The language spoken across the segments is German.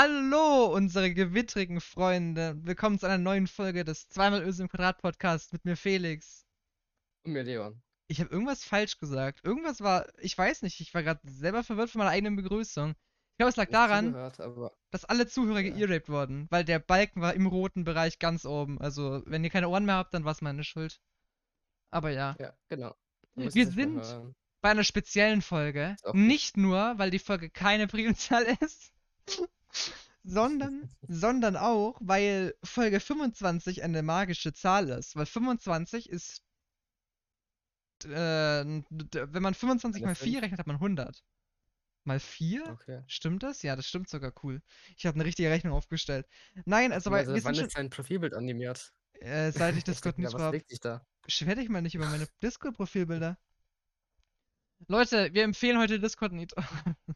Hallo, unsere gewittrigen Freunde. Willkommen zu einer neuen Folge des Zweimal Öse im Quadrat Podcast mit mir Felix. Und mir Leon. Ich habe irgendwas falsch gesagt. Irgendwas war, ich weiß nicht, ich war gerade selber verwirrt von meiner eigenen Begrüßung. Ich glaube, es lag daran, Zugehört, dass alle Zuhörer Ja. geearaped wurden, weil der Balken war im roten Bereich ganz oben. Also, wenn ihr keine Ohren mehr habt, dann war es meine Schuld. Aber ja. ja, genau. Wir sind- bei einer speziellen Folge. Nicht nur, weil die Folge keine Primzahl ist, sondern, sondern auch, weil Folge 25 eine magische Zahl ist. Weil 25 ist. Äh, wenn man 25 Eine mal 4 fünf. rechnet, hat man 100. Mal 4? Okay. Stimmt das? Ja, das stimmt sogar cool. Ich habe eine richtige Rechnung aufgestellt. Nein, also, weil Also, wann ist dein Profilbild animiert? äh, seit ich Ich Discord nicht da? Beschwer dich mal nicht über meine Discord-Profilbilder. Leute, wir empfehlen heute Discord nicht.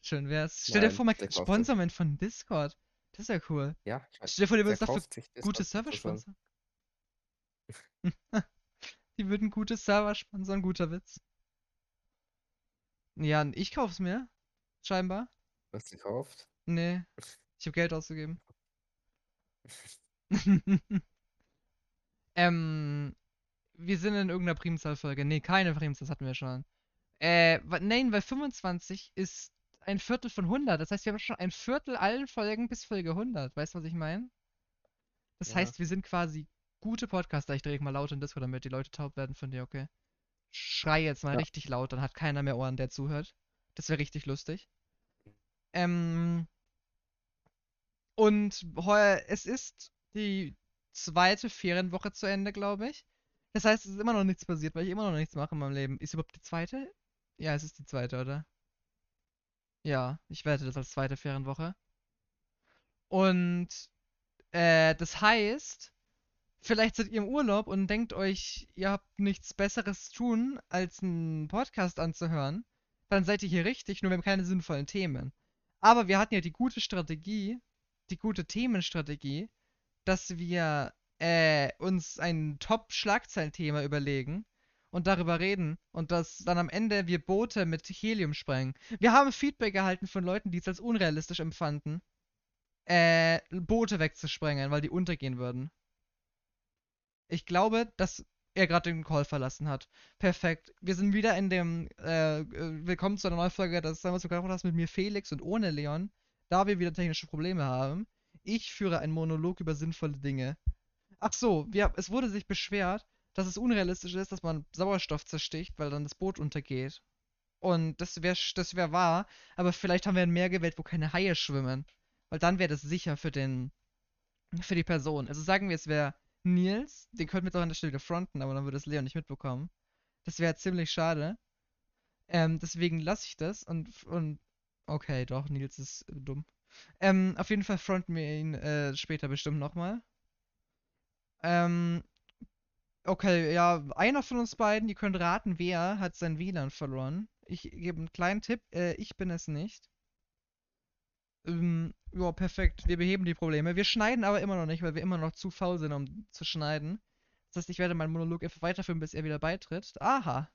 Schön wär's. Stell dir vor, man kriegt Sponsorment von Discord. Das ist ja cool. Ja, ich. Stell dir vor, die würden der dafür gute. Server sponsern. die würden gute Server sponsern, guter Witz. Ja, ich kauf's mir. Scheinbar. Du hast gekauft. Nee. Ich habe Geld ausgegeben. ähm, wir sind in irgendeiner Primzahlfolge. Nee, keine Primzahl, das hatten wir schon. Äh, nein, weil 25 ist ein Viertel von 100. Das heißt, wir haben schon ein Viertel allen Folgen bis Folge 100. Weißt du, was ich meine? Das Ja. heißt, wir sind quasi gute Podcaster. Ich drehe mal laut in Discord, damit die Leute taub werden von dir, okay? Schrei jetzt mal Ja. richtig laut, dann hat keiner mehr Ohren, der zuhört. Das wäre richtig lustig. Ähm, und heuer, es ist die zweite Ferienwoche zu Ende, glaube ich. Das heißt, es ist immer noch nichts passiert, weil ich immer noch nichts mache in meinem Leben. Ist überhaupt die zweite? Ja, es ist die zweite, oder? Ja, ich werte das als zweite Ferienwoche. Und äh, das heißt, vielleicht seid ihr im Urlaub und denkt euch, ihr habt nichts Besseres zu tun, als einen Podcast anzuhören. Dann seid ihr hier richtig, nur wir haben keine sinnvollen Themen. Aber wir hatten ja die gute Strategie, die gute Themenstrategie, dass wir äh, uns ein Top-Schlagzeilenthema überlegen und darüber reden und dass dann am Ende wir Boote mit Helium sprengen. Wir haben Feedback erhalten von Leuten, die es als unrealistisch empfanden, äh, Boote wegzusprengen, weil die untergehen würden. Ich glaube, dass er gerade den Call verlassen hat. Perfekt. Wir sind wieder in dem äh, äh, Willkommen zu einer neuen Folge des sogar hast mit mir Felix und ohne Leon, da wir wieder technische Probleme haben. Ich führe einen Monolog über sinnvolle Dinge. Ach so, wir, es wurde sich beschwert, dass es unrealistisch ist, dass man Sauerstoff zersticht, weil dann das Boot untergeht. Und das wäre das wär wahr, aber vielleicht haben wir ein Meer gewählt, wo keine Haie schwimmen. Weil dann wäre das sicher für den, für die Person. Also sagen wir, es wäre Nils, den könnten wir jetzt auch an der Stelle fronten, aber dann würde es Leon nicht mitbekommen. Das wäre ziemlich schade. Ähm, deswegen lasse ich das und, und okay, doch, Nils ist äh, dumm. Ähm, auf jeden Fall fronten wir ihn äh, später bestimmt nochmal. Ähm, okay, ja, einer von uns beiden, ihr könnt raten, wer hat sein WLAN verloren. Ich gebe einen kleinen Tipp, äh, ich bin es nicht. Ähm, ja, perfekt. Wir beheben die Probleme. Wir schneiden aber immer noch nicht, weil wir immer noch zu faul sind, um zu schneiden. Das heißt, ich werde meinen Monolog einfach weiterführen, bis er wieder beitritt. Aha.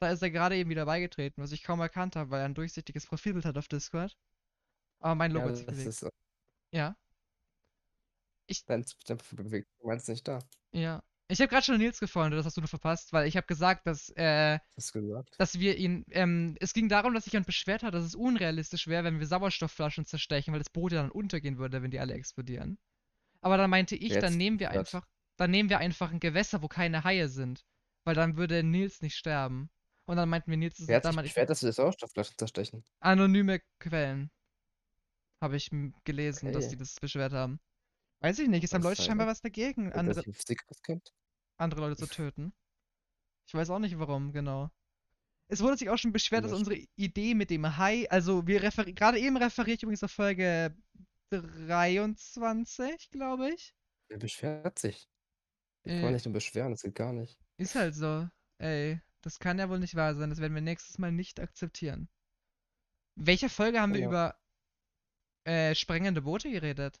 Da ist er gerade eben wieder beigetreten, was ich kaum erkannt habe, weil er ein durchsichtiges Profilbild hat auf Discord. Aber mein Logo Ja, das bewegt. ist so. Ja, Dein, dein bewegt. Du meinst nicht da. ja. Ich habe gerade schon Nils gefreundet, das hast du nur verpasst, weil ich habe gesagt, dass, äh, du gesagt? dass wir ihn, ähm, es ging darum, dass sich jemand beschwert hat, dass es unrealistisch wäre, wenn wir Sauerstoffflaschen zerstechen, weil das Boot ja dann untergehen würde, wenn die alle explodieren. Aber dann meinte ich, Wer dann nehmen wir einfach, dann nehmen wir einfach ein Gewässer, wo keine Haie sind, weil dann würde Nils nicht sterben. Und dann meinten wir, Nils ist Wer hat dann sich beschwert, dass wir Sauerstoffflaschen zerstechen? anonyme Quellen. Habe ich gelesen, dass Okay. die das beschwert haben. Weiß ich nicht, es haben Leute sei scheinbar was dagegen, andere, andere Leute zu töten. Ich weiß auch nicht warum, genau. Es wurde sich auch schon beschwert, dass unsere Idee mit dem Hai, also wir referi gerade eben referiere ich übrigens auf Folge 23, glaube ich. Wer beschwert sich? Ich kann Äh, man nicht nur beschweren, das geht gar nicht. Ist halt so. Ey, das kann ja wohl nicht wahr sein. Das werden wir nächstes Mal nicht akzeptieren. Welche Folge haben wir Genau. über äh, sprengende Boote geredet?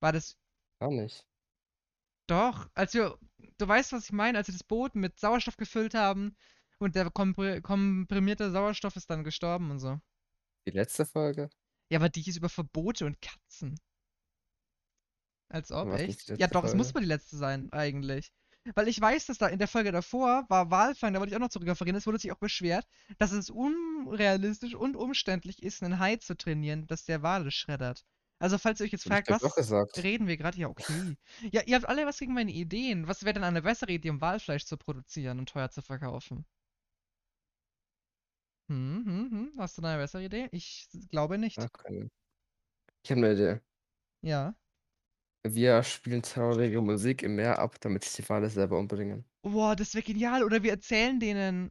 War das Gar nicht. Doch, als wir, du weißt, was ich meine, als wir das Boot mit Sauerstoff gefüllt haben und der kompr komprimierte Sauerstoff ist dann gestorben und so. Die letzte Folge? Ja, aber die hieß über Verbote und Katzen. Als ob, echt? Ja, doch, es muss Folge? mal die letzte sein, eigentlich. Weil ich weiß, dass da in der Folge davor war Walfang, da wollte ich auch noch zurückreferieren, es wurde sich auch beschwert, dass es unrealistisch und umständlich ist, einen Hai zu trainieren, dass der Wale schreddert. Also, falls ihr euch jetzt ich fragt, was gesagt. reden wir gerade? Ja, okay. Ja, ihr habt alle was gegen meine Ideen. Was wäre denn eine bessere Idee, um Walfleisch zu produzieren und teuer zu verkaufen? Hm, hm, hm. Hast du da eine bessere Idee? Ich glaube nicht. Keine. Ich habe eine Idee. Ja. Wir spielen traurige Musik im Meer ab, damit sich die Wale selber umbringen. Boah, das wäre genial. Oder wir erzählen denen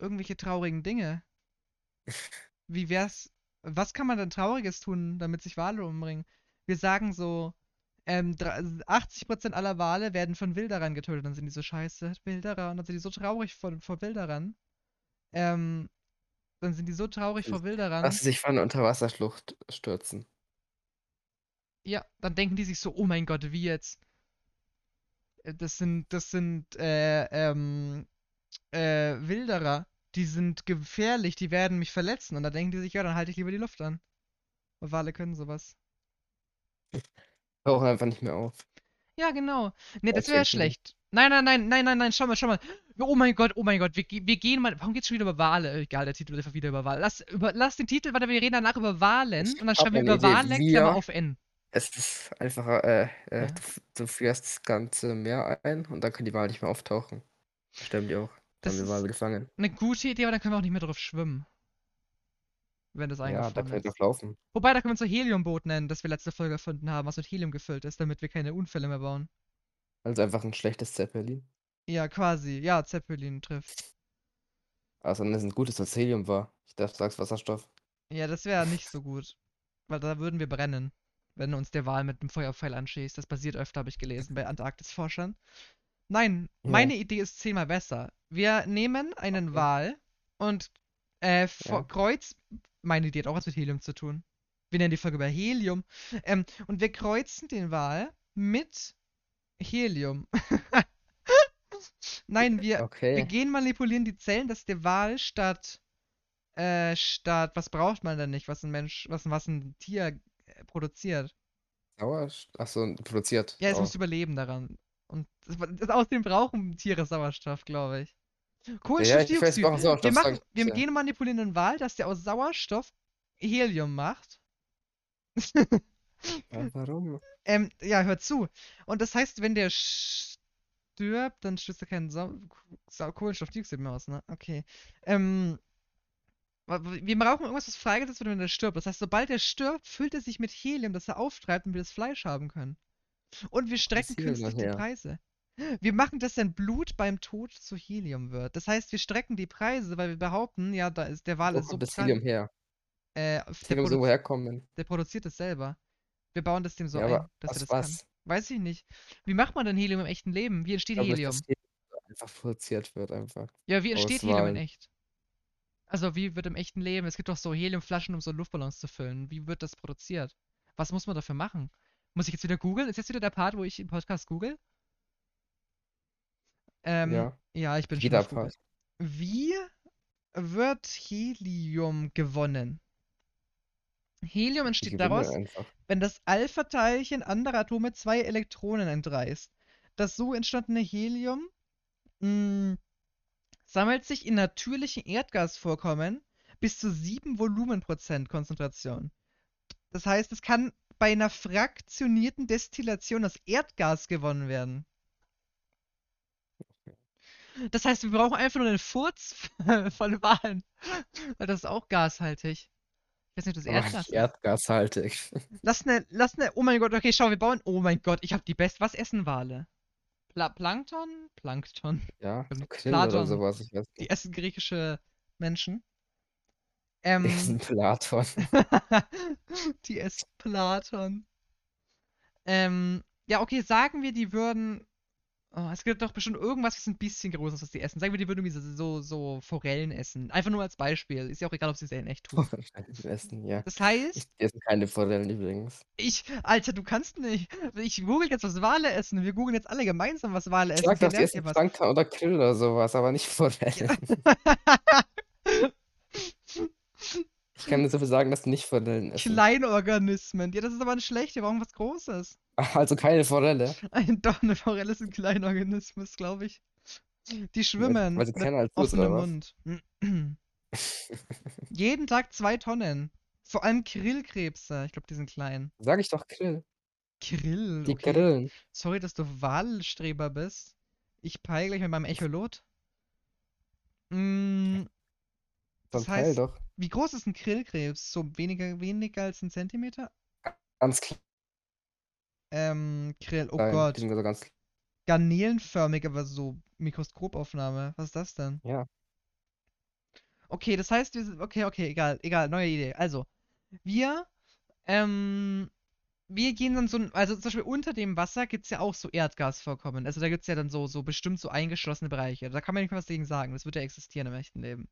irgendwelche traurigen Dinge. Wie wär's? Was kann man denn Trauriges tun, damit sich Wale umbringen? Wir sagen so, ähm, dra- 80% aller Wale werden von Wilderern getötet. Dann sind die so scheiße, Wilderer. Und dann sind die so traurig vor, vor Wilderern. Ähm, dann sind die so traurig vor Wilderern. Lass sie sich von einer Unterwasserschlucht stürzen. Ja, dann denken die sich so, oh mein Gott, wie jetzt? Äh, Das sind, das sind, äh, ähm, äh, Wilderer. Die sind gefährlich, die werden mich verletzen. Und dann denken die sich, ja, dann halte ich lieber die Luft an. Und Wale können sowas. Tauchen einfach nicht mehr auf. Ja, genau. Nee, das wäre schlecht. Nein, nein, nein, nein, nein, nein, schau mal, schau mal. Oh mein Gott, oh mein Gott, wir, wir gehen mal. Warum geht's schon wieder über Wale? Äh, Egal, der Titel wird einfach wieder über Wale. Lass, über, lass den Titel, warte, wir reden danach über Walen und dann schreiben wir über Idee. Wale, Wir- Klammer auf N. Es ist einfach, äh, äh, Ja. du, du führst das ganze Meer ein und dann können die Wale nicht mehr auftauchen. Sterben die auch. Dann Das haben wir ist Wale gefangen. eine gute Idee, aber dann können wir auch nicht mehr drauf schwimmen. Wenn das Ja, da können wir doch laufen. Wobei, da können wir unser Heliumboot nennen, das wir letzte Folge erfunden haben, was mit Helium gefüllt ist, damit wir keine Unfälle mehr bauen. Also einfach ein schlechtes Zeppelin. Ja, quasi. Ja, Zeppelin trifft. Also dann ist ein gutes, was Helium war. Ich dachte, du sagst Wasserstoff. Ja, das wäre nicht so gut. Weil da würden wir brennen, wenn uns der Wal mit einem Feuerpfeil anschießt. Das passiert öfter, habe ich gelesen, bei Antarktisforschern. Nein, Ja. meine Idee ist zehnmal besser. Wir nehmen einen Okay. Wal und äh, Ja. kreuz. Meine Idee hat auch was mit Helium zu tun. Wir nennen die Folge über Helium. Ähm, und wir kreuzen den Wal mit Helium. Nein, wir, wir Okay. gehen manipulieren die Zellen, dass der Wal statt, äh, statt, was braucht man denn nicht, was ein Mensch, was, was ein Tier äh, produziert? Sauerstoff. Achso, produziert. Ja, es auch. muss überleben daran. Und das, außerdem brauchen Tiere Sauerstoff, glaube ich. Ja, Kohlenstoffdioxid. wir brauchen wir Sauerstoff. machen, wir ja. gehen manipulieren einen Wal, dass der aus Sauerstoff Helium macht. Ja, warum? Ähm, ja, hör zu. Und das heißt, wenn der stirbt, dann stößt er keinen Sau Sau Kohlenstoffdioxid mehr aus, ne? Okay. Ähm, wir brauchen irgendwas, was freigesetzt wird, wenn der stirbt. Das heißt, sobald er stirbt, füllt er sich mit Helium, das er auftreibt und wir das Fleisch haben können. Und wir strecken künstlich die? Preise. Wir machen, dass sein Blut beim Tod zu Helium wird. Das heißt, wir strecken die Preise, weil wir behaupten, ja, da ist der Wal Wo ist so kommt das. Helium her? Äh, der, Helium produ irgendwo herkommen. der produziert es selber. Wir bauen das dem so Ja, ein, dass er das kann. was? Weiß ich nicht. Wie macht man denn Helium im echten Leben? Wie entsteht glaube, Helium? einfach produziert wird einfach. Ja, wie entsteht Helium in echt? Also, wie wird im echten Leben? Es gibt doch so Heliumflaschen, um so Luftballons zu füllen. Wie wird das produziert? Was muss man dafür machen? Muss ich jetzt wieder googeln? Ist jetzt wieder der Part, wo ich im Podcast google? Ähm, Ja. ja, ich bin schon Jeder Google. Part. Wie wird Helium gewonnen? Helium entsteht daraus, einfach. wenn das Alpha-Teilchen anderer Atome zwei Elektronen entreißt. Das so entstandene Helium mh, sammelt sich in natürlichen Erdgasvorkommen bis zu 7 Volumenprozent Konzentration. Das heißt, es kann bei einer fraktionierten Destillation das Erdgas gewonnen werden. Das heißt, wir brauchen einfach nur den Furz von Walen. Weil das ist auch gashaltig. Ich weiß nicht, ob das Erdgas ist. erdgashaltig. Lass ne, lass ne, oh mein Gott, okay, schau, wir bauen, oh mein Gott, ich hab die best, was essen Wale? Pla Plankton? Plankton. Ja, Krill oder Platon. sowas. Ich weiß Die nicht. essen griechische Menschen. Die Ähm, sind Platon. die essen Platon. Ähm, ja, okay, sagen wir, die würden, oh, es gibt doch bestimmt irgendwas, was ein bisschen größer ist, was die essen. Sagen wir, die würden irgendwie so, so, Forellen essen. Einfach nur als Beispiel. Ist ja auch egal, ob sie es in echt tun. Essen, ja. Das heißt, Ich esse keine Forellen übrigens. Ich, Alter, du kannst nicht. Ich google jetzt, was Wale essen. Wir googeln jetzt alle gemeinsam, was Wale Ich essen. sag doch, die Vielleicht essen. Plankton oder Krill oder sowas, aber nicht Forellen. Ich kann dir so viel sagen, dass nicht Forellen essen. Kleinorganismen. Ja, das ist aber ein schlecht. Wir brauchen was Großes. Also keine Forelle. Ein, doch, eine Forelle ist ein Kleinorganismus, glaube ich. Die schwimmen. weil sie kleiner als offenem oder? Mund. Jeden Tag zwei Tonnen. Vor allem Grillkrebse. Ich glaube, die sind klein. Sag ich doch Grill. Grill, Die okay. grillen. Sorry, dass du Wahlstreber bist. Ich peile gleich mit meinem Echolot. Mm, Dann Das heißt- doch. Wie groß ist ein Grillkrebs? So weniger, weniger als ein Zentimeter? Ganz klein. Ähm, Grill, oh Die Gott. sind so ganz. Garnelenförmig, aber so Mikroskopaufnahme. Was ist das denn? Ja. Okay, das heißt, wir sind. Okay, okay, egal, egal, neue Idee. Also, wir, ähm, wir gehen dann so, ein- also zum Beispiel unter dem Wasser gibt es ja auch so Erdgasvorkommen. Also da gibt es ja dann so, so bestimmt so eingeschlossene Bereiche. Da kann man nicht was dagegen sagen. Das wird ja existieren im echten Leben.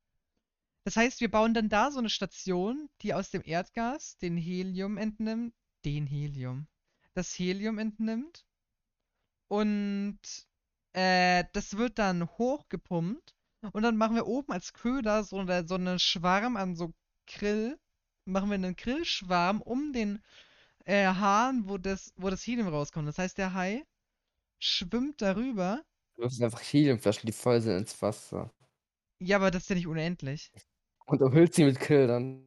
Das heißt, wir bauen dann da so eine Station, die aus dem Erdgas den Helium entnimmt. Den Helium. Das Helium entnimmt. Und äh, das wird dann hochgepumpt. Und dann machen wir oben als Köder so, eine, so einen Schwarm an so Grill. Machen wir einen Grillschwarm um den äh, Hahn, wo das, wo das Helium rauskommt. Das heißt, der Hai schwimmt darüber. Du wirfst einfach Heliumflaschen, die voll sind, ins Wasser. Ja, aber das ist ja nicht unendlich. Und umhüllt sie mit Grill, dann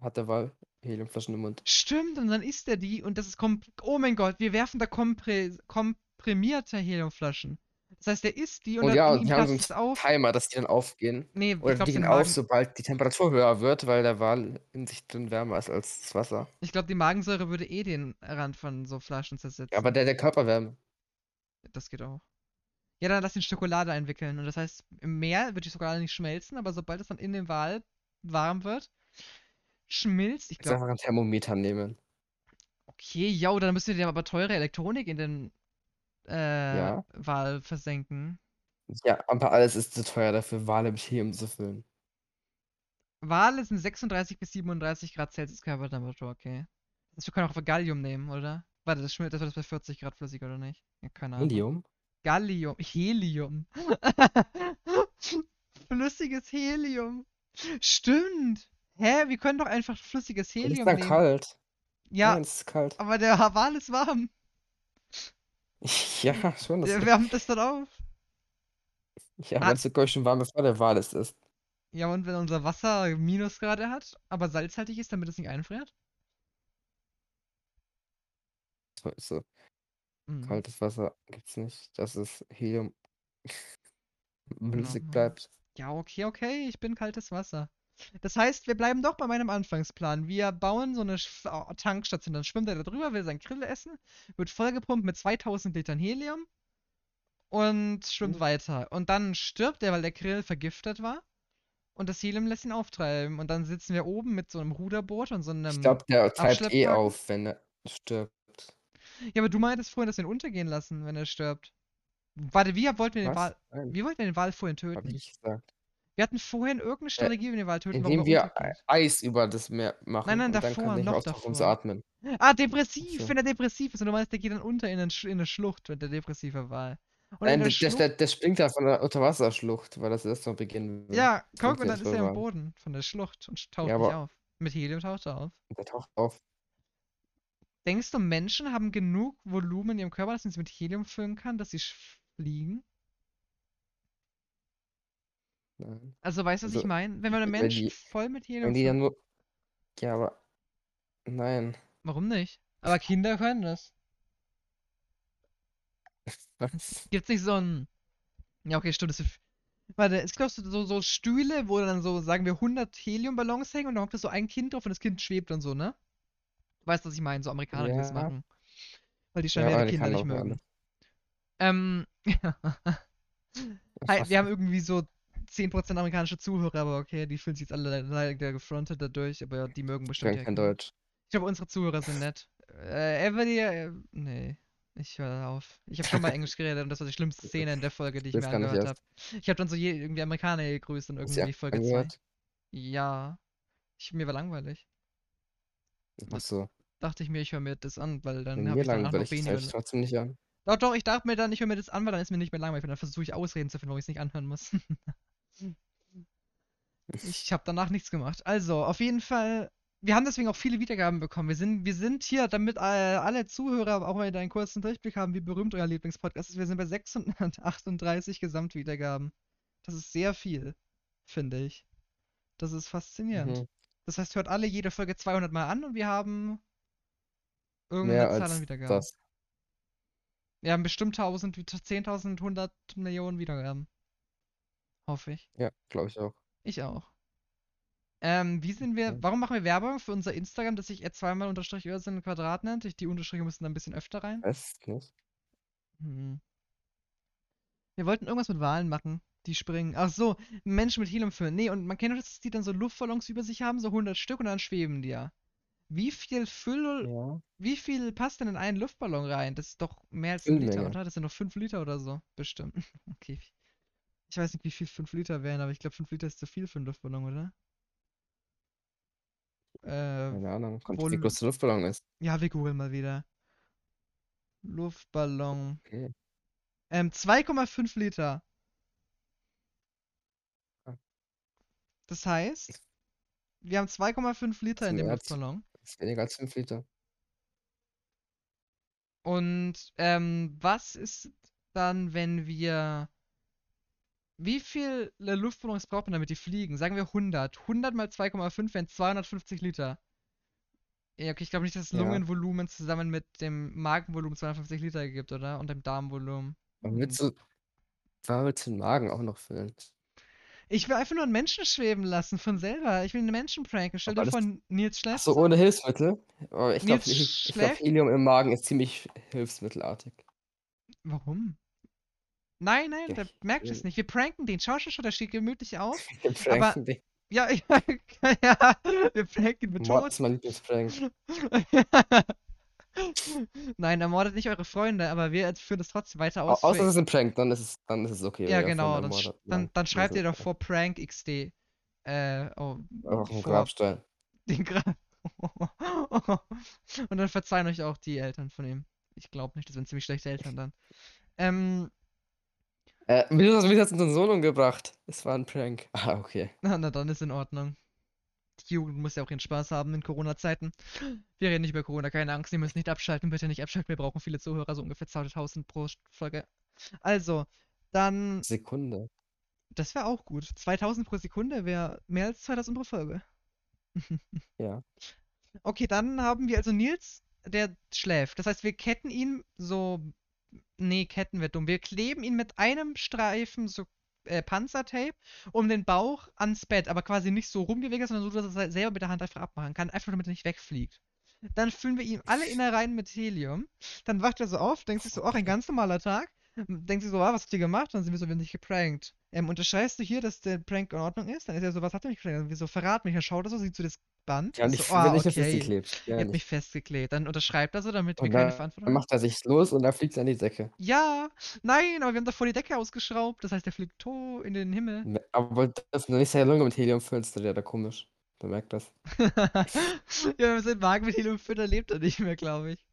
hat der Wal Heliumflaschen im Mund. Stimmt, und dann isst er die und das ist kom Oh mein Gott, wir werfen da kompre komprimierte Heliumflaschen. Das heißt, er isst die und Und dann ja, und die haben so einen auf. Timer, dass die dann aufgehen. Nee, ich Oder glaube, die gehen den auf, sobald die Temperatur höher wird, weil der Wal in sich drin wärmer ist als das Wasser. ich glaube, die Magensäure würde eh den Rand von so Flaschen zersetzen. Ja, aber der, der Körperwärme. Das geht auch. Ja, dann lass den Schokolade einwickeln. Und das heißt, im Meer wird die Schokolade nicht schmelzen, aber sobald es dann in dem Wal warm wird, schmilzt. Ich glaube, einfach ein Thermometer nehmen. okay, ja, dann müssen wir dir aber teure Elektronik in den äh, Ja. Wal versenken. Ja, aber alles ist zu teuer dafür, Wale mit Helium zu füllen. Wale sind 36 bis 37 Grad Celsius Körpertemperatur, okay. Das heißt, wir können auch Gallium nehmen, oder? Warte, das schmilzt, das wird das bei 40 Grad flüssig, oder nicht? Ja, keine Ahnung. Helium? Gallium. Helium. Flüssiges Helium. Stimmt. Hä? Wir können doch einfach flüssiges Das ist Helium dann nehmen. kalt. Ja, Nein, es ist kalt. aber der Wal ist warm. Ja, schon. Das Der wärmt das dann auf. ja, Ah. aber es ist sogar schon warm, bevor der Wal es ist. Ja, und wenn unser Wasser Minusgrade hat, aber salzhaltig ist, damit es nicht einfriert? So, ist so. Hm. Kaltes Wasser gibt's nicht. Das ist Helium. Flüssig Mhm. bleibt. Ja, okay, okay, ich bin kaltes Wasser. Das heißt, wir bleiben doch bei meinem Anfangsplan. Wir bauen so eine Sch- äh, Tankstation, dann schwimmt er da drüber, will sein Grill essen, wird vollgepumpt mit 2000 Litern Helium und schwimmt Mhm. weiter. Und dann stirbt er, weil der Grill vergiftet war. Und das Helium lässt ihn auftreiben. Und dann sitzen wir oben mit so einem Ruderboot und so einem. Ich glaube, der treibt eh auf, wenn er stirbt. Ja, aber du meintest vorhin, dass wir ihn untergehen lassen, wenn er stirbt. Warte, wie wollten wir den Was? Wal. Nein, Wie wollten wir den Wal vorhin hab töten? ich nicht gesagt. Wir hatten vorhin irgendeine Strategie, wie wir den Wal töten, Indem wir. Eis über das Meer machen Nein, nein, und dann davor, noch davor. atmen. Ah, depressiv, so. wenn er depressiv ist und du meinst, der geht dann unter in, eine Schlucht, wenn der depressive Wal. Und in Nein, der der, der, Schlucht, der, springt da von der Unterwasserschlucht, weil das erst noch beginnen will. ja, guck, und dann ist er am. Boden von der Schlucht und taucht Ja, nicht auf. Mit Helium taucht er auf. Der taucht auf. Denkst du, Menschen haben genug Volumen in ihrem Körper, dass man sie mit Helium füllen kann, dass sie fliegen? Nein. Also, weißt du, was ich Also, meine? Wenn man einen Menschen die- voll mit Helium Wenn die dann nur. Ja, aber. Nein. Warum nicht? Aber Kinder können das. Was? Gibt's nicht so ein. Ja, okay, stimmt. Das ist... Warte, es gibt auch so, so, Stühle, wo dann so, sagen wir, 100 Heliumballons hängen und da hockt da so ein Kind drauf und das Kind schwebt und so, ne? Du weißt, was ich meine, so Amerikaner, die das Ja. machen. Weil die Ja, scheinbar ihre Kinder nicht mögen. alle. Ähm, Hi, wir haben irgendwie so 10% amerikanische Zuhörer, aber okay, die fühlen sich jetzt alle leider gefrontet dadurch, aber die mögen Ich bestimmt kein Kinder. Deutsch. Ich glaube, unsere Zuhörer sind nett. Äh, Everly, äh, nee. Ich höre auf. Ich habe schon mal Englisch geredet und das war die schlimmste Szene in der Folge, die ich Das mir ich angehört habe. Ich habe dann so je, irgendwie Amerikaner gegrüßt und irgendwie dir Folge 2. angehört? Ja. Ich, mir war langweilig. Ach so. Dachte ich mir, ich höre mir das an, weil dann habe ich danach noch weniger. ich trotzdem nicht an. Doch, doch, ich dachte mir dann, ich höre mir das an, weil dann ist mir nicht mehr langweilig. Und dann versuche ich Ausreden zu finden, warum ich es nicht anhören muss. Ich habe danach nichts gemacht. Also, auf jeden Fall, wir haben deswegen auch viele Wiedergaben bekommen. Wir sind, wir sind hier, damit äh, alle Zuhörer auch mal einen kurzen Durchblick haben, wie berühmt euer Lieblingspodcast ist. Wir sind bei 638 Gesamtwiedergaben. Das ist sehr viel, finde ich. Das ist faszinierend. Mhm. Das heißt, hört alle jede Folge 200 Mal an und wir haben irgendeine Mehr Zahl an Wiedergaben. das. Wir haben bestimmt 1000, 10.000, 100 Millionen Wiedergaben. Hoffe ich. Ja, glaube ich auch. Ich auch. Ähm, wie sind wir, warum machen wir Werbung für unser Instagram, das sich zweimal unterstrich Örsinn Quadrat nennt? Ich- Die Unterstriche müssen da ein bisschen öfter rein. Weiß nicht. Hm. Wir wollten irgendwas mit Wahlen machen, die springen. Ach so, Menschen mit Helium füllen. Nee, und man kennt doch, dass die dann so Luftballons über sich haben, so 100 Stück und dann schweben die ja. Wie viel Füll, Ja. wie viel passt denn in einen Luftballon rein? Das ist doch mehr als ein Liter, oder? Das sind doch 5 Liter oder so, bestimmt. Okay. Ich weiß nicht, wie viel 5 Liter wären, aber ich glaube 5 Liter ist zu viel für einen Luftballon, oder? Äh, Keine Ahnung. Kommt, wie groß der Luftballon ist. ja, wir googeln mal wieder. Luftballon. Okay. Ähm, 2,5 Liter. Ah. Das heißt, wir haben 2,5 Liter in dem Luftballon. Das ist weniger als 5 Liter. Und ähm, was ist dann, wenn wir. Wie viele Luftballons braucht man, damit die fliegen? Sagen wir 100. 100 mal 2,5 wären 250 Liter. Ja, okay, ich glaube nicht, dass das Ja. Lungenvolumen zusammen mit dem Magenvolumen 250 Liter gibt, oder? Und dem Darmvolumen. Aber willst du, warum willst du den Magen auch noch füllen? Ich will einfach nur einen Menschen schweben lassen von selber. Ich will einen Menschen pranken. Stell Aber dir das- vor, Nils Ach schläft so, so. ohne Hilfsmittel? Aber ich glaube, glaub? Helium im Magen ist ziemlich hilfsmittelartig. Warum? Nein, nein, Ja, der ich merkt es nicht. Wir pranken den. Schau, schau, schau, der steht gemütlich auf. Wir pranken dich. Ja, ja, ja, wir pranken mit Tod. ist mein Lieblingsprank. Nein, ermordet nicht eure Freunde, aber wir führen das trotzdem weiter Au- aus. Außer es ist ein Prank, dann ist es, dann ist es okay. ja, genau. Dann, sch- dann, dann schreibt ihr doch vor Prank XD. Äh, oh, Auf dem vor Grabstein. den Gra Und dann verzeihen euch auch die Eltern von ihm. Ich glaube nicht, das sind ziemlich schlechte Eltern dann. Ähm, Äh, wieso hast du jetzt unseren Sohn umgebracht? Es war ein Prank. Ah, okay. na, na, dann ist in Ordnung. Die Jugend muss ja auch ihren Spaß haben in Corona-Zeiten. Wir reden nicht über Corona, keine Angst, ihr müsst nicht abschalten, bitte nicht abschalten, wir brauchen viele Zuhörer, so ungefähr 2000 pro Folge. Also, dann, Sekunde. das wäre auch gut. 2000 pro Sekunde wäre mehr als 2000 pro Folge. Ja. Okay, dann haben wir also Nils, der schläft. Das heißt, wir ketten ihn so. Nee, ketten wir dumm. Wir kleben ihn mit einem Streifen so äh, Panzertape um den Bauch ans Bett, aber quasi nicht so rumgewickelt, sondern so, dass er es selber mit der Hand einfach abmachen kann, einfach damit er nicht wegfliegt. Dann füllen wir ihm alle Innereien mit Helium. Dann wacht er so auf, denkt sich so, ach, ein ganz normaler Tag. Denkt sich so, ah, was habt ihr gemacht? Dann sind wir so, wir haben dich geprankt. Ähm, unterschreibst du hier, dass der Prank in Ordnung ist? Dann ist er so, was hat er mich geprankt? Dann wir so, verrat mich. Dann schaut er so, sieht so das Band. Ja, ist nicht, so, ah, wenn nicht okay. festgeklebt. Ja, Er hat nicht. mich festgeklebt. Dann unterschreibt er so, damit wir Und keine dann, Verantwortung dann haben. macht er sich los und dann fliegt er an die Decke. Ja, nein, aber wir haben davor die Decke ausgeschraubt. Das heißt, er fliegt to in den Himmel. Aber das nicht seine Lunge mit Helium füllen, ist der da komisch. Der merkt das. ja, wenn wir seinen Magen mit Helium füllen, dann lebt er nicht mehr, glaube ich.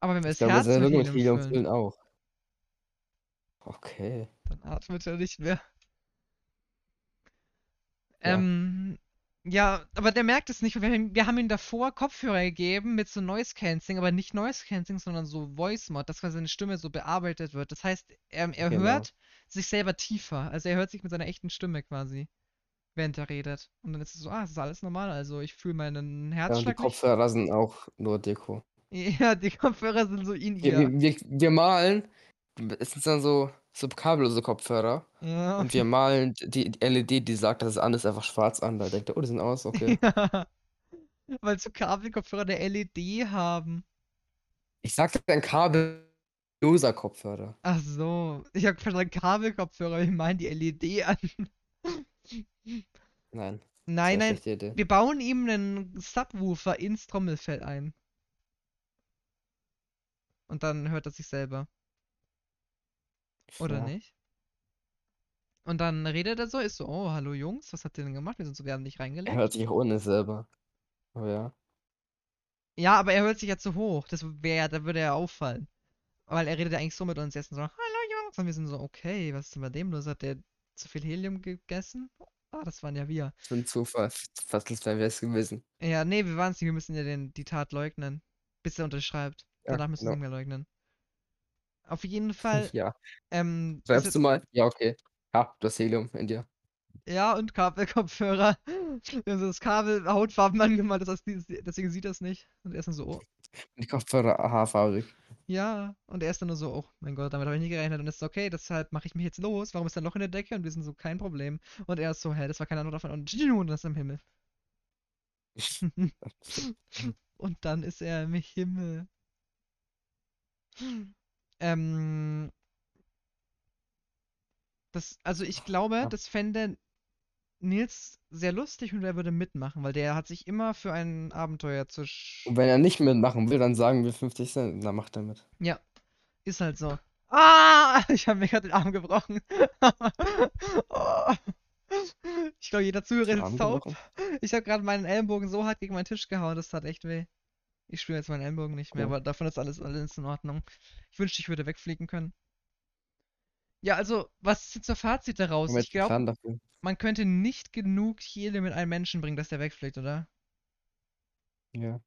Aber wenn wir Ich das glaube, Herz mit Lunge mit Helium Helium füllen, füllen auch. Okay. dann atmet er nicht mehr. Ja. Ähm, ja, aber der merkt es nicht. Wir haben, wir haben ihm davor Kopfhörer gegeben mit so Noise Cancelling, aber nicht Noise Cancelling, sondern so Voice Mod, dass quasi seine Stimme so bearbeitet wird. Das heißt, er, er Genau. hört sich selber tiefer. Also er hört sich mit seiner echten Stimme quasi, während er redet. Und dann ist es so, ah, es ist alles normal. Also ich fühle meinen Ja, und die Herzschlag nicht. Kopfhörer sind auch nur Deko. Ja, die Kopfhörer sind so in ihr. wir, wir, wir malen, es sind dann so, so kabellose Kopfhörer. Ja. Und wir malen die, die LED, die sagt, das ist ist einfach schwarz an. Da denkt er, oh, die sind aus, okay. Ja. Weil so Kabelkopfhörer eine LED haben. Ich sagte ein kabelloser Kopfhörer. Ach so. Ich habe verstanden Kabelkopfhörer, ich meine die LED an. Nein. Nein, nein. Wir bauen ihm einen Subwoofer ins Trommelfell ein. Und dann hört er sich selber. Oder Ja. nicht? Und dann redet er so, ist so, oh, hallo Jungs, was habt ihr denn gemacht? Wir sind so, wir haben dich Er reingelegt. hört sich auch ohne selber. Oh ja. Ja, aber er hört sich ja zu hoch. Das wäre, da würde er auffallen. Weil er redet ja eigentlich so mit uns jetzt und so, hallo Jungs. Und wir sind so, okay, was ist denn bei dem los? Hat der zu viel Helium gegessen? Ah, das waren ja wir. So ein Zufall. Fast als wären wir es gewesen. Ja, nee, wir waren es nicht. Wir müssen ja den, die Tat leugnen. Bis er unterschreibt. Ja, Danach müssen wir es nicht mehr leugnen. Auf jeden Fall, Ja. ähm, Schreibst du mal? Ja, okay. Ja, du hast Helium in dir. ja, und Kabelkopfhörer. Wir haben so das Kabel Hautfarben angemalt, das heißt, deswegen sieht er es nicht. Und er ist dann so, oh, Die Kopfhörer haarfarbig. ja. Und er ist dann nur so, oh mein Gott, damit habe ich nie gerechnet. Und es ist okay, deshalb mache ich mich jetzt los. Warum ist da ein Loch in der Decke? Und wir sind so, kein Problem. Und er ist so, hä, das war keine Ahnung davon. Und, und das ist im Himmel. Und dann ist er im Himmel. Ähm. Das, also ich glaube, Ja. das fände Nils sehr lustig und er würde mitmachen, weil der hat sich immer für ein Abenteuer zu. Und wenn er nicht mitmachen will, dann sagen wir 50 Cent. Dann macht er mit. ja, ist halt so. Ah! Ich habe mir gerade den Arm gebrochen. Oh. Ich glaube, jeder Zuhörer ist taub. Ich habe gerade meinen Ellenbogen so hart gegen meinen Tisch gehauen, das tat echt weh. Ich spüre jetzt meinen Ellenbogen nicht mehr, Oh. aber davon ist alles, alles in Ordnung. Ich wünschte, ich würde wegfliegen können. Ja, also, was ist jetzt das Fazit daraus? Ich glaube, man könnte nicht genug Helium mit einem Menschen bringen, dass der wegfliegt, oder? Ja.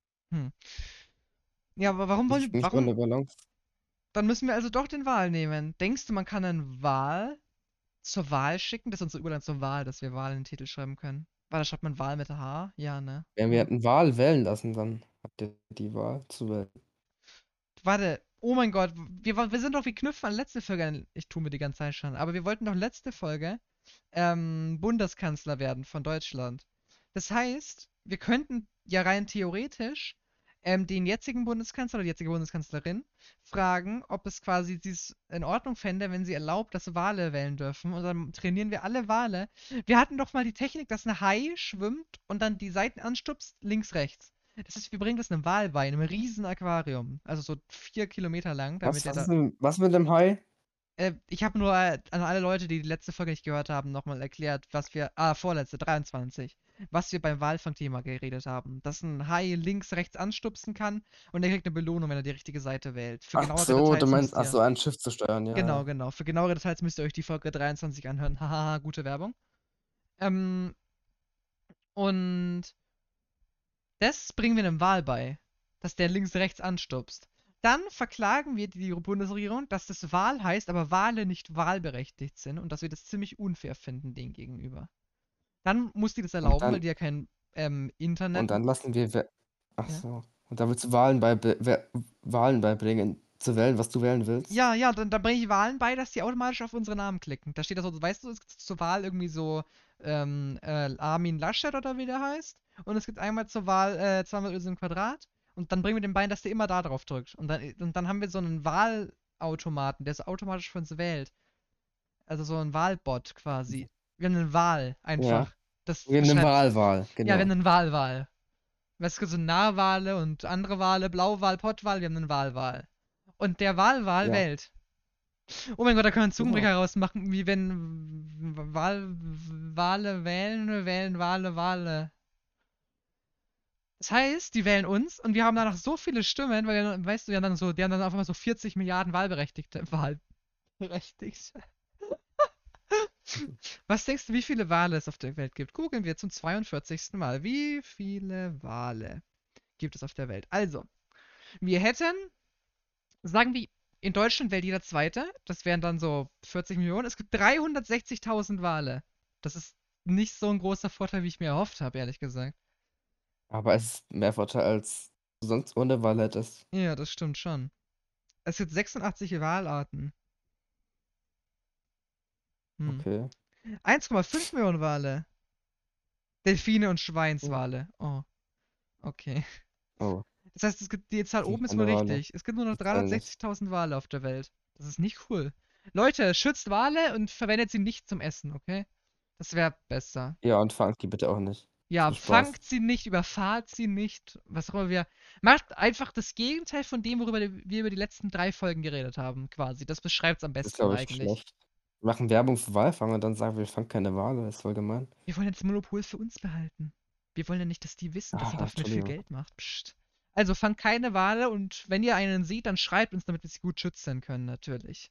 Ja, aber warum so eine warum? Balance. Dann müssen wir also doch den Wal nehmen. Denkst du, man kann einen Wal zur Wahl schicken? Das ist unsere Überleitung zur Wahl, dass wir Wahl in den Titel schreiben können. Weil da schreibt man Wahl mit H? Ja, ne? Wenn wir eine Wahl wählen lassen, dann habt ihr die Wahl zu wählen. Warte, oh mein Gott, wir, wir sind doch wie Knüpfe an letzte Folge. Ich tue mir die ganze Zeit schon, aber wir wollten doch letzte Folge ähm, Bundeskanzler werden von Deutschland. Das heißt, wir könnten ja rein theoretisch ähm, den jetzigen Bundeskanzler oder die jetzige Bundeskanzlerin fragen, ob es quasi dies in Ordnung fände, wenn sie erlaubt, dass Wale wählen dürfen. Und dann trainieren wir alle Wale. Wir hatten doch mal die Technik, dass ein Hai schwimmt und dann die Seiten anstupst, links, rechts. Das heißt, wir bringen das einem Wal bei, in einem riesen Aquarium. Also so vier Kilometer lang, Was, was, da. ist denn, was mit dem Hai? Äh, ich habe nur äh, an alle Leute, die die letzte Folge nicht gehört haben, nochmal erklärt, was wir. Ah, vorletzte, 23. Was wir beim Walfangthema geredet haben. Dass ein Hai links, rechts anstupsen kann und er kriegt eine Belohnung, wenn er die richtige Seite wählt. Für Ach so, Details du meinst, müsst ach ihr- so, ein Schiff zu steuern, ja. Genau, genau. Für genauere Details müsst ihr euch die Folge 23 anhören. Hahaha, gute Werbung. Ähm, und das bringen wir einem Wal bei, dass der links, rechts anstupst. Dann verklagen wir die Bundesregierung, dass das Wahl heißt, aber Wale nicht wahlberechtigt sind und dass wir das ziemlich unfair finden denen gegenüber. Dann muss die das erlauben, dann- weil die ja kein ähm, Internet. Und dann lassen wir. Ach Ja. so. Und dann willst du Wahlen, we- Wahlen beibringen, zu wählen, was du wählen willst? Ja, ja, dann, dann bringe ich Wahlen bei, dass die automatisch auf unsere Namen klicken. Da steht da so, weißt du, es gibt zur Wahl irgendwie so ähm, äh, Armin Laschet oder wie der heißt. Und es gibt einmal zur Wahl äh, zweimal Öse im Quadrat. Und dann bringen wir den bei, dass der immer da drauf drückt. Und dann, und dann haben wir so einen Wahlautomaten, der so automatisch für uns wählt. Also so ein Wahlbot quasi. Wir haben eine Wahl einfach. Das Wir haben eine Wahlwahl, genau. ja, wir haben einen Wahlwahl. Weißt du, so Nahwale und andere Wale, Blauwal, Pottwal, wir haben einen Wahlwahl. Und der Wahlwahl Ja. wählt. Oh mein Gott, da können wir einen Zungenbrecher Genau. rausmachen, wie wenn Wahl, Wale wählen, wählen Wale, Wale. Das heißt, die wählen uns und wir haben danach so viele Stimmen, weil, wir- weißt du, wir haben dann so, die haben dann einfach mal so 40 Milliarden Wahlberechtigte. Wahlberechtigte. Was denkst du, wie viele Wale es auf der Welt gibt? Googeln wir zum 42. Mal. Wie viele Wale gibt es auf der Welt? Also, wir hätten, sagen wir, in Deutschland wählt jeder Zweite. Das wären dann so 40 Millionen. Es gibt 360.000 Wale. Das ist nicht so ein großer Vorteil, wie ich mir erhofft habe, ehrlich gesagt. Aber es ist mehr Vorteil, als du sonst ohne Wahl hättest. Ja, das stimmt schon. Es gibt 86 Walarten. Hm. Okay. 1,5 Millionen Wale. Delfine und Schweinswale. Oh. Okay. Oh. Das heißt, es gibt, die Zahl oben ist Wale. richtig. Es gibt nur noch Gibt's alle nicht. 360.000 Wale auf der Welt. Das ist nicht cool. Leute, schützt Wale und verwendet sie nicht zum Essen, okay? Das wäre besser. Ja, und fangt die bitte auch nicht. Ja, fangt sie nicht, überfahrt sie nicht. Was auch immer wir. Macht einfach das Gegenteil von dem, worüber wir über die letzten drei Folgen geredet haben, quasi. Das beschreibt es am Das besten ich, eigentlich. schlecht. Wir machen Werbung für Walfang und dann sagen wir, wir fangen keine Wale. Das ist voll gemein. Wir wollen das Monopol für uns behalten. Wir wollen ja nicht, dass die wissen, dass Ah, ihr damit viel. Geld macht. Psst. Also fangt keine Wale und wenn ihr einen seht, dann schreibt uns, damit wir sie gut schützen können, natürlich.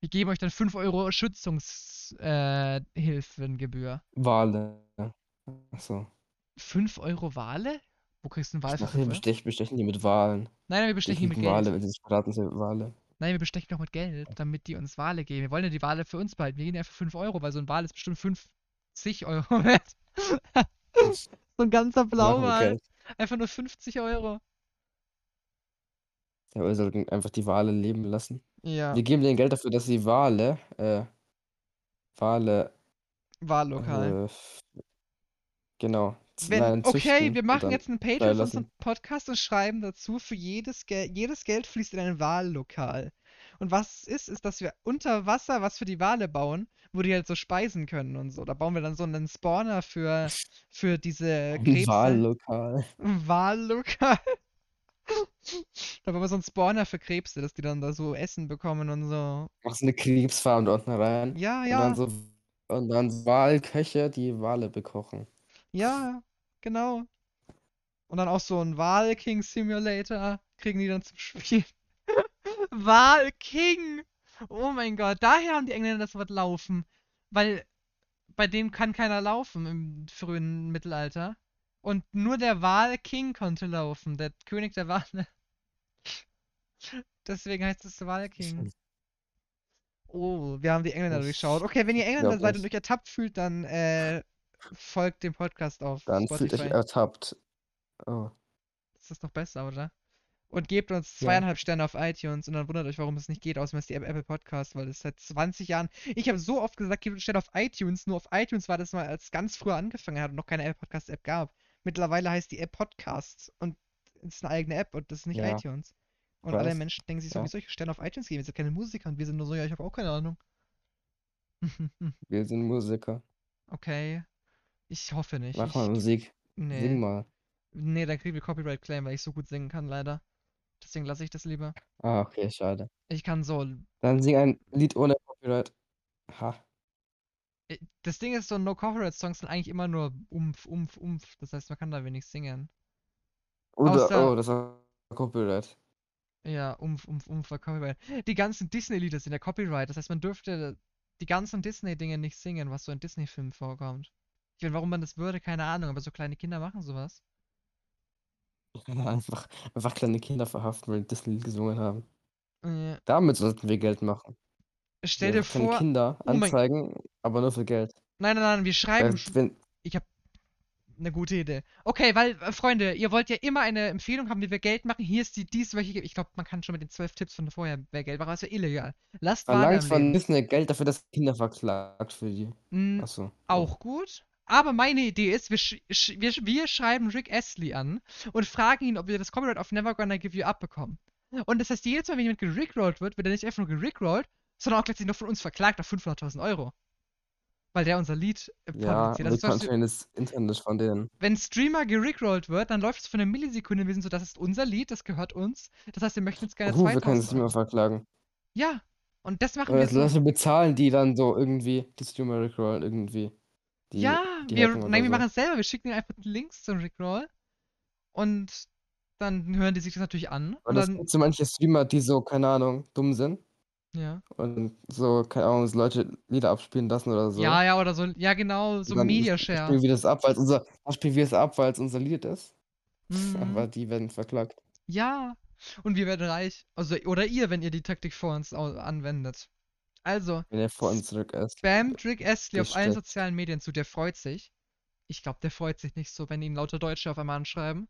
Wir geben euch dann 5 Euro Schützungshilfengebühr. Äh. Wale. Achso. 5 Euro Wale? Wo kriegst du einen Wal für Nachher 5 Euro? bestech, bestechen die mit Walen. Nein, nein, wir bestechen die mit kriegen Geld. Wale, wenn sie sich verraten, sind Wale. Nein, wir bestechen doch mit Geld, damit die uns Wale geben. Wir wollen ja die Wale für uns behalten. Wir geben einfach 5 Euro, weil so ein Wal ist bestimmt 50 Euro wert. so ein ganzer wir Blauwal. Einfach nur 50 Euro. Ja, wir sollten einfach die Wale leben lassen. Ja, Wir geben denen Geld dafür, dass sie Wale, äh, Wale, Wahllokal. äh, genau, Wenn, nein, okay, wir machen jetzt einen Patreon für unseren. Podcast und schreiben dazu, für jedes Geld, jedes Geld fließt in ein Wahllokal. Und was ist, ist, dass wir unter Wasser was für die Wale bauen, wo die halt so speisen können und so. Da bauen wir dann so einen Spawner für, für diese Ein Krebse. Wahllokal. Wahllokal. Da bauen wir so einen Spawner für Krebse, dass die dann da so Essen bekommen und so. Machst eine Krebsfarm unten rein. Ja, Und dann ja, so, und dann Walköche, die Wale bekochen. ja, genau. Und dann auch so ein Wahl-King Simulator kriegen die dann zum Spielen. Wahl-King! Oh mein Gott, daher haben die Engländer das Wort laufen. Weil bei dem kann keiner laufen im frühen Mittelalter. Und nur der Wahl-King konnte laufen, der König der Wale. Deswegen heißt es Wahl-King. Oh, wir haben die Engländer Ich durchschaut. Okay, wenn ihr Engländer seid und euch ertappt fühlt, dann äh, folgt dem Podcast auf Dann fühlt euch Spotify. ertappt. Oh. Das ist doch besser, oder? Und gebt uns Ja. zweieinhalb Sterne auf iTunes und dann wundert euch, warum es nicht geht, außer es ist die App- Apple Podcast, weil es seit 20 Jahren. Ich habe so oft gesagt, gebt uns Sterne auf iTunes, nur auf iTunes war das mal, als ganz früher angefangen hat und noch keine Apple Podcast App gab. Mittlerweile heißt die App Podcasts und es ist eine eigene App und das ist nicht Ja. iTunes. Und alle. Menschen denken sich so, Ja. wie soll ich Sterne auf iTunes geben? Wir sind keine Musiker und wir sind nur so, ja, ich habe auch keine Ahnung. Wir sind Musiker. okay. Ich hoffe nicht. Mach Ich, mal Musik. Sing nee. mal. Nee, dann kriegen wir Copyright Claim, weil ich so gut singen kann, leider. Deswegen lasse ich das lieber. Ah, okay, schade. Ich kann so Dann sing ein Lied ohne Copyright. Ha. Das Ding ist, so No-Copyright-Songs sind eigentlich immer nur Umf, Umf, Umf. Das heißt, man kann da wenig singen. Oder, Außer- oh, das war Copyright. Ja, Umf, Umf, Umf war Copyright. Die ganzen Disney-Lieder sind ja Copyright. Das heißt, man dürfte die ganzen Disney-Dinge nicht singen, was so in Disney-Filmen vorkommt. Ich meine, warum man das würde, keine Ahnung, aber so kleine Kinder machen sowas. Einfach, einfach kleine Kinder verhaften, weil die Disney gesungen haben. Äh, Damit sollten wir Geld machen. stell Wir dir vor. Kinder oh mein- anzeigen, aber nur für Geld. Nein, nein, nein, wir schreiben. Weil, wenn, Ich habe eine gute Idee. Okay, weil, äh, Freunde, ihr wollt ja immer eine Empfehlung haben, wie wir Geld machen. Hier ist die dieswöchige. Ich glaube, man kann schon mit den zwölf Tipps von vorher mehr Geld machen, aber ist ja illegal. Lasst verlangt von. Disney Geld dafür, dass Kinder verklagt für die. Mm, Achso. Auch gut. Aber meine Idee ist, wir, sch wir, wir schreiben Rick Astley an und fragen ihn, ob wir das Copyright auf Never Gonna Give You Up bekommen. Und das heißt, jedes Mal, wenn jemand gerickrollt wird, wird er nicht einfach nur gerickrollt, sondern auch gleichzeitig noch von uns verklagt auf 500.000 Euro. Weil der unser Lied äh, Ja, fabriziert. wir Das ist das Internet von denen. wenn Streamer gerickrollt wird, dann läuft es für eine Millisekunde. Wir sind so, das ist unser Lied, das gehört uns. Das heißt, wir möchten jetzt gerne Uh, wir können 2000 Streamer verklagen. Ja. Und das machen Oder wir so. Leute bezahlen die dann so irgendwie, die Streamer Rickrollen irgendwie. Die, Ja, wir, nein, wir so. machen es selber. Wir schicken ihnen einfach Links zum Rickroll. Und dann hören die sich das natürlich an. Und Und es dann, gibt so manche Streamer, die so, keine Ahnung, dumm sind ja. und so, keine Ahnung, so Leute Lieder abspielen lassen oder so. Ja, ja, oder so, ja, genau, so Media spielen Share. wir das ab, weil es unser, spielen wir es ab, weil es unser Lied ist. Aber Mhm. die werden verklagt. Ja. Und wir werden reich. Also, oder ihr, wenn ihr die Taktik vor uns anwendet. Also, Wenn er vor uns zurück ist. spam Rick Astley auf allen sozialen Medien zu. Der freut sich. Ich glaube, der freut sich nicht so, wenn ihn lauter Deutsche auf einmal anschreiben.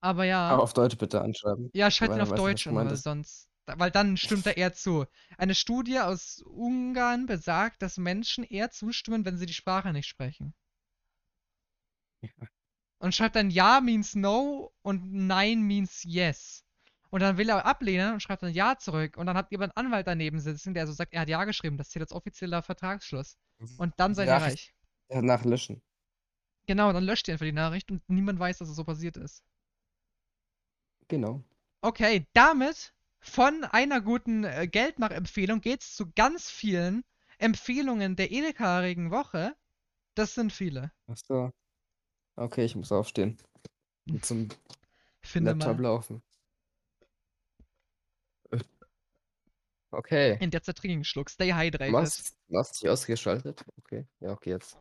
Aber ja. Aber auf Deutsch bitte anschreiben. Ja, schreibt ihn auf weiß Deutsch an, weil sonst. Weil dann stimmt er eher zu. Eine Studie aus Ungarn besagt, dass Menschen eher zustimmen, wenn sie die Sprache nicht sprechen. Und schreibt dann Ja means no und Nein means yes. Und dann will er ablehnen und schreibt dann Ja zurück. Und dann habt ihr einen Anwalt daneben sitzen, der so sagt, er hat Ja geschrieben, das zählt als offizieller Vertragsschluss. Und dann seid ihr reich. Danach löschen. Genau, dann löscht ihr einfach die Nachricht und niemand weiß, dass es so passiert ist. Genau. Okay, damit von einer guten äh, Geldmachempfehlung geht's zu ganz vielen Empfehlungen der edekarigen Woche. Das sind viele. Achso. Okay, ich muss aufstehen. Und zum Finde Laptop mal. laufen. Okay. In der einen Schluck. Stay Du hydrated. hast, du hast dich ausgeschaltet. Okay. Ja, okay, jetzt.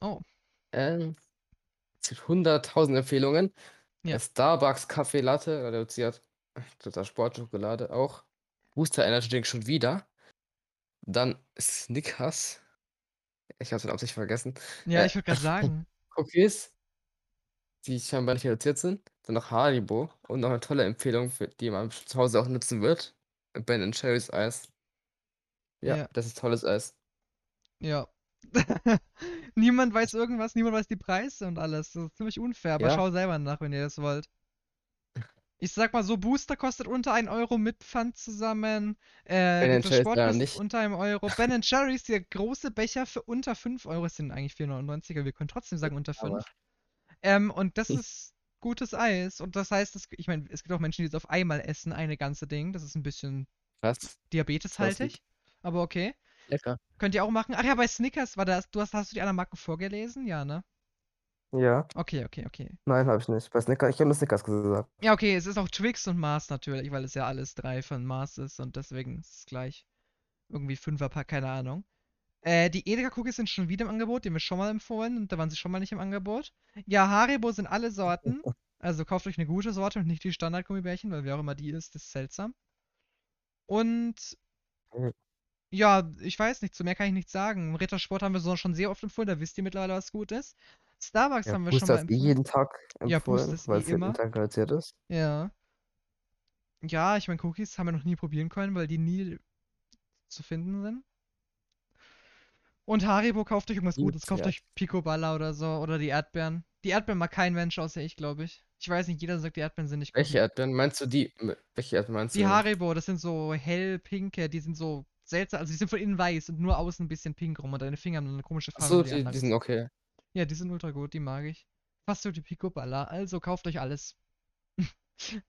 Oh. Ähm, es gibt 100.000 Empfehlungen. Ja. Starbucks Kaffee Latte, reduziert. Total Sportschokolade auch. Booster Energy Drink schon wieder. Dann Snickers. Ich habe den Absicht vergessen. Ja, Äh, ich würde gerade sagen. Cookies, die scheinbar nicht reduziert sind. Dann noch Haribo und noch eine tolle Empfehlung, für die man zu Hause auch nutzen wird. Ben Cherries Eis. Ja, Ja. das ist tolles Eis. Ja. niemand weiß irgendwas, niemand weiß die Preise und alles. Das ist ziemlich unfair, aber Ja. schau selber nach, wenn ihr das wollt. Ich sag mal so, Booster kostet unter 1 Euro mit Pfand zusammen. Äh, Ben Sport kostet nicht. unter einem Euro. Ben Jerry's, der große Becher für unter 5 Euro, sind eigentlich 4,99er. Wir können trotzdem sagen unter 5. Aber Ähm, und das ist gutes Eis. Und das heißt, das, ich meine, es gibt auch Menschen, die es auf einmal essen, eine ganze Ding. Das ist ein bisschen was? diabeteshaltig. Aber okay. Lecker. Könnt ihr auch machen. Ach ja, bei Snickers war das. Du hast, hast du die anderen Marken vorgelesen? Ja, ne? Ja. Okay, okay, okay. Nein, habe ich nicht. Bei Snickers, ich habe nur Snickers gesagt. Ja, okay, es ist auch Twix und Mars natürlich, weil es ja alles drei von Mars ist und deswegen ist es gleich irgendwie Fünferpack, keine Ahnung. Äh, die Edeka-Cookies sind schon wieder im Angebot, die haben wir schon mal empfohlen und da waren sie schon mal nicht im Angebot. Ja, Haribo sind alle Sorten. Also kauft euch eine gute Sorte und nicht die Standard-Gummibärchen, weil wer auch immer die ist, das ist seltsam. Und Mhm. ja, ich weiß nicht, zu mehr kann ich nichts sagen. Rittersport haben wir so schon sehr oft empfohlen, da wisst ihr mittlerweile, was gut ist. Starbucks Ja, haben wir schon Booster mal eh empfohlen. jeden Tag Ja, empfohlen, ist weil eh es jeden. Tag reduziert ist. Ja. Ja, ich meine, Cookies haben wir noch nie probieren können, weil die nie zu finden sind. Und Haribo kauft euch irgendwas Gutes. Kauft Liebenswert. euch Picoballa oder so. Oder die Erdbeeren. Die Erdbeeren mag kein Mensch außer ich, glaube ich. Ich weiß nicht, jeder sagt, die Erdbeeren sind nicht gut. Welche Erdbeeren? Meinst du die? Welche Erdbeeren meinst Die du? Haribo, das sind so hell-pinke, die sind so seltsam. Also die sind von innen weiß und nur außen ein bisschen pink rum. Und deine Finger haben eine komische Farbe. Achso, wie die, die anderes. sind okay. Ja, die sind ultra gut, die mag ich. Fast so die Picoballa. Also kauft euch alles.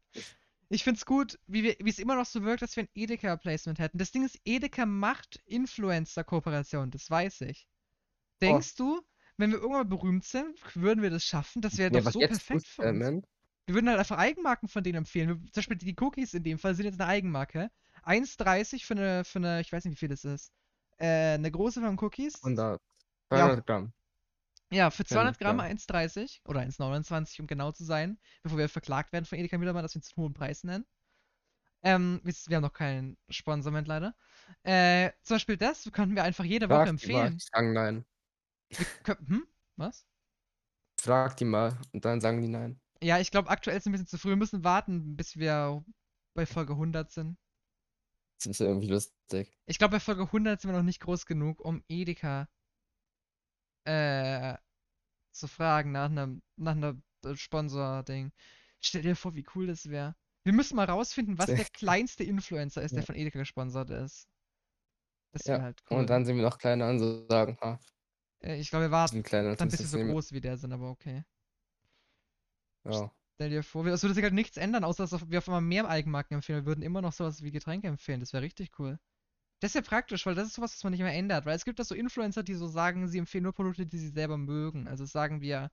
ich find's gut, wie es immer noch so wirkt, dass wir ein Edeka-Placement hätten. Das Ding ist, Edeka macht Influencer-Kooperation, das weiß ich. Oh. Denkst du, wenn wir irgendwann berühmt sind, würden wir das schaffen? Das wäre Ja, doch so perfekt für uns. Boostman? Wir würden halt einfach Eigenmarken von denen empfehlen. Wir, zum Beispiel die Cookies in dem Fall sind jetzt eine Eigenmarke. 1,30 für eine, für eine, ich weiß nicht, wie viel das ist. Äh, eine große von Cookies. 100. Ja. 200 Gramm. Ja, für 200 Gramm Gramm. 1,30 oder 1,29, um genau zu sein, bevor wir verklagt werden von Edeka Mitarbeitern, dass wir uns einen hohen Preis nennen. Ähm, wir, wir haben noch keinen Sponsorment leider. Äh, zum Beispiel das könnten wir einfach jede Woche Frag mal, empfehlen. die sagen nein. Hm? Was? Frag die mal und dann sagen die nein. Ja, ich glaube, aktuell ist es ein bisschen zu früh. Wir müssen warten, bis wir bei Folge 100 sind. Das ist irgendwie lustig. Ich glaube, bei Folge 100 sind wir noch nicht groß genug, um Edeka äh, zu fragen nach einem nach einer äh, Sponsor-Ding. Stell dir vor, wie cool das wäre. Wir müssen mal rausfinden, was der kleinste Influencer ist, der Ja. von Edeka gesponsert ist. Das wäre Ja, halt cool. und dann sind wir noch kleine an so sagen, ha, äh, ich glaube, wir warten sind kleiner dann, als bis wir das so groß wie der sind, aber okay. Ja. Stell dir vor, wir- es würde sich halt nichts ändern, außer dass wir auf einmal mehr Eigenmarken empfehlen. Wir würden immer noch sowas wie Getränke empfehlen. Das wäre richtig cool. Das wäre praktisch, weil das ist sowas, was man nicht mehr ändert. Weil es gibt da so Influencer, die so sagen, sie empfehlen nur Produkte, die sie selber mögen. Also sagen wir,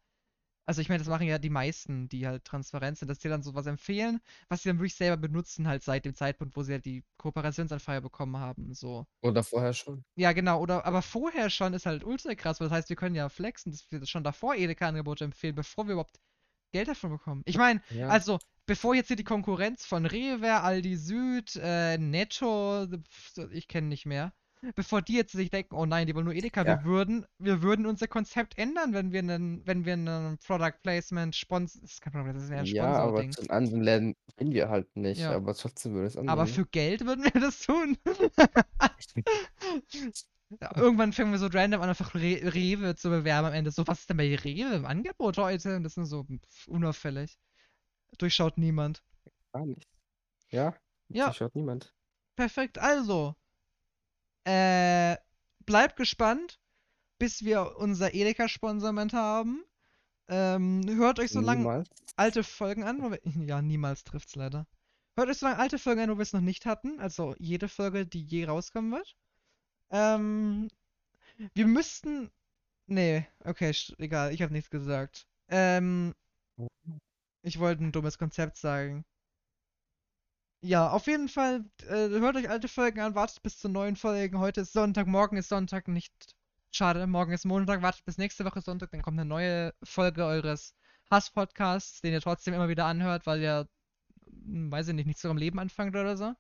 also ich meine, das machen ja die meisten, die halt transparent sind, dass die dann sowas empfehlen, was sie dann wirklich selber benutzen, halt seit dem Zeitpunkt, wo sie halt die Kooperationsanfrage bekommen haben. So. Oder vorher schon. Ja, genau, oder aber vorher schon ist halt ultra krass, weil das heißt, wir können ja flexen, dass wir schon davor Edeka-Angebote empfehlen, bevor wir überhaupt Geld davon bekommen. Ich meine, Ja. also, bevor jetzt hier die Konkurrenz von Rewe, Aldi Süd, äh, Netto, ich kenne nicht mehr, bevor die jetzt sich denken, oh nein, die wollen nur Edeka, wir Ja. würden, wir würden unser Konzept ändern, wenn wir einen, wenn wir einen Product Placement sponsor, das ist kein Product, das ist ja ein ja, aber zu anderen Läden gehen wir halt nicht, Ja. aber trotzdem würde es Aber annehmen. für Geld würden wir das tun. Ja, Irgendwann fangen wir so random an, einfach Re Rewe zu bewerben am Ende. So, was ist denn bei Rewe im Angebot heute? Und das ist so unauffällig. Durchschaut niemand. Gar nicht. Ja, Ja. ja. schaut niemand. Perfekt, also. Äh, bleibt gespannt, bis wir unser Edeka-Sponsorment haben. Ähm, hört euch so lange alte Folgen an. wo wir- Ja, niemals trifft's leider. Hört euch so lange alte Folgen an, wo wir es noch nicht hatten. Also jede Folge, die je rauskommen wird. Ähm, wir müssten. Nee, okay, egal, ich habe nichts gesagt. Ähm, ich wollte ein dummes Konzept sagen. Ja, auf jeden Fall, äh, hört euch alte Folgen an, wartet bis zu neuen Folgen. Heute ist Sonntag, morgen ist Sonntag, nicht schade, morgen ist Montag, wartet bis nächste Woche Sonntag, dann kommt eine neue Folge eures Hass-Podcasts, den ihr trotzdem immer wieder anhört, weil ihr, hm, weiß ich nicht, nicht zu eurem Leben anfangt oder so.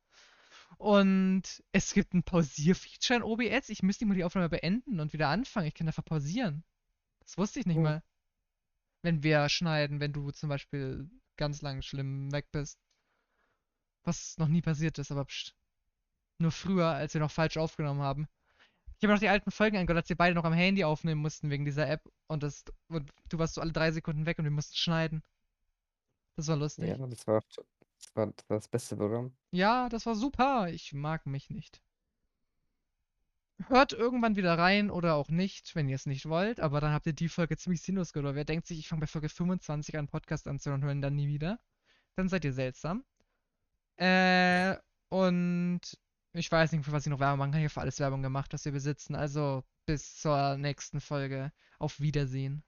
Und es gibt ein Pausierfeature in OBS. Ich müsste mal die Aufnahme beenden und wieder anfangen. Ich kann einfach pausieren. Das wusste ich nicht Oh. mal. Wenn wir schneiden, wenn du zum Beispiel ganz lang schlimm weg bist. Was noch nie passiert ist, aber pst. Nur früher, als wir noch falsch aufgenommen haben. Ich habe noch die alten Folgen angehört, als wir beide noch am Handy aufnehmen mussten wegen dieser App. Und, das, und du warst so alle drei Sekunden weg und wir mussten schneiden. Das war lustig. Ja, das war, das war das war das beste Programm. Ja, das war super. Ich mag mich nicht. Hört irgendwann wieder rein oder auch nicht, wenn ihr es nicht wollt, aber dann habt ihr die Folge ziemlich sinnlos gehört. Wer denkt sich, ich fange bei Folge 25 an, Podcast anzuhören und hören dann nie wieder, dann seid ihr seltsam. Äh, und ich weiß nicht, für was ich noch Werbung machen kann. Ich habe für alles Werbung gemacht, was wir besitzen. Also bis zur nächsten Folge. Auf Wiedersehen.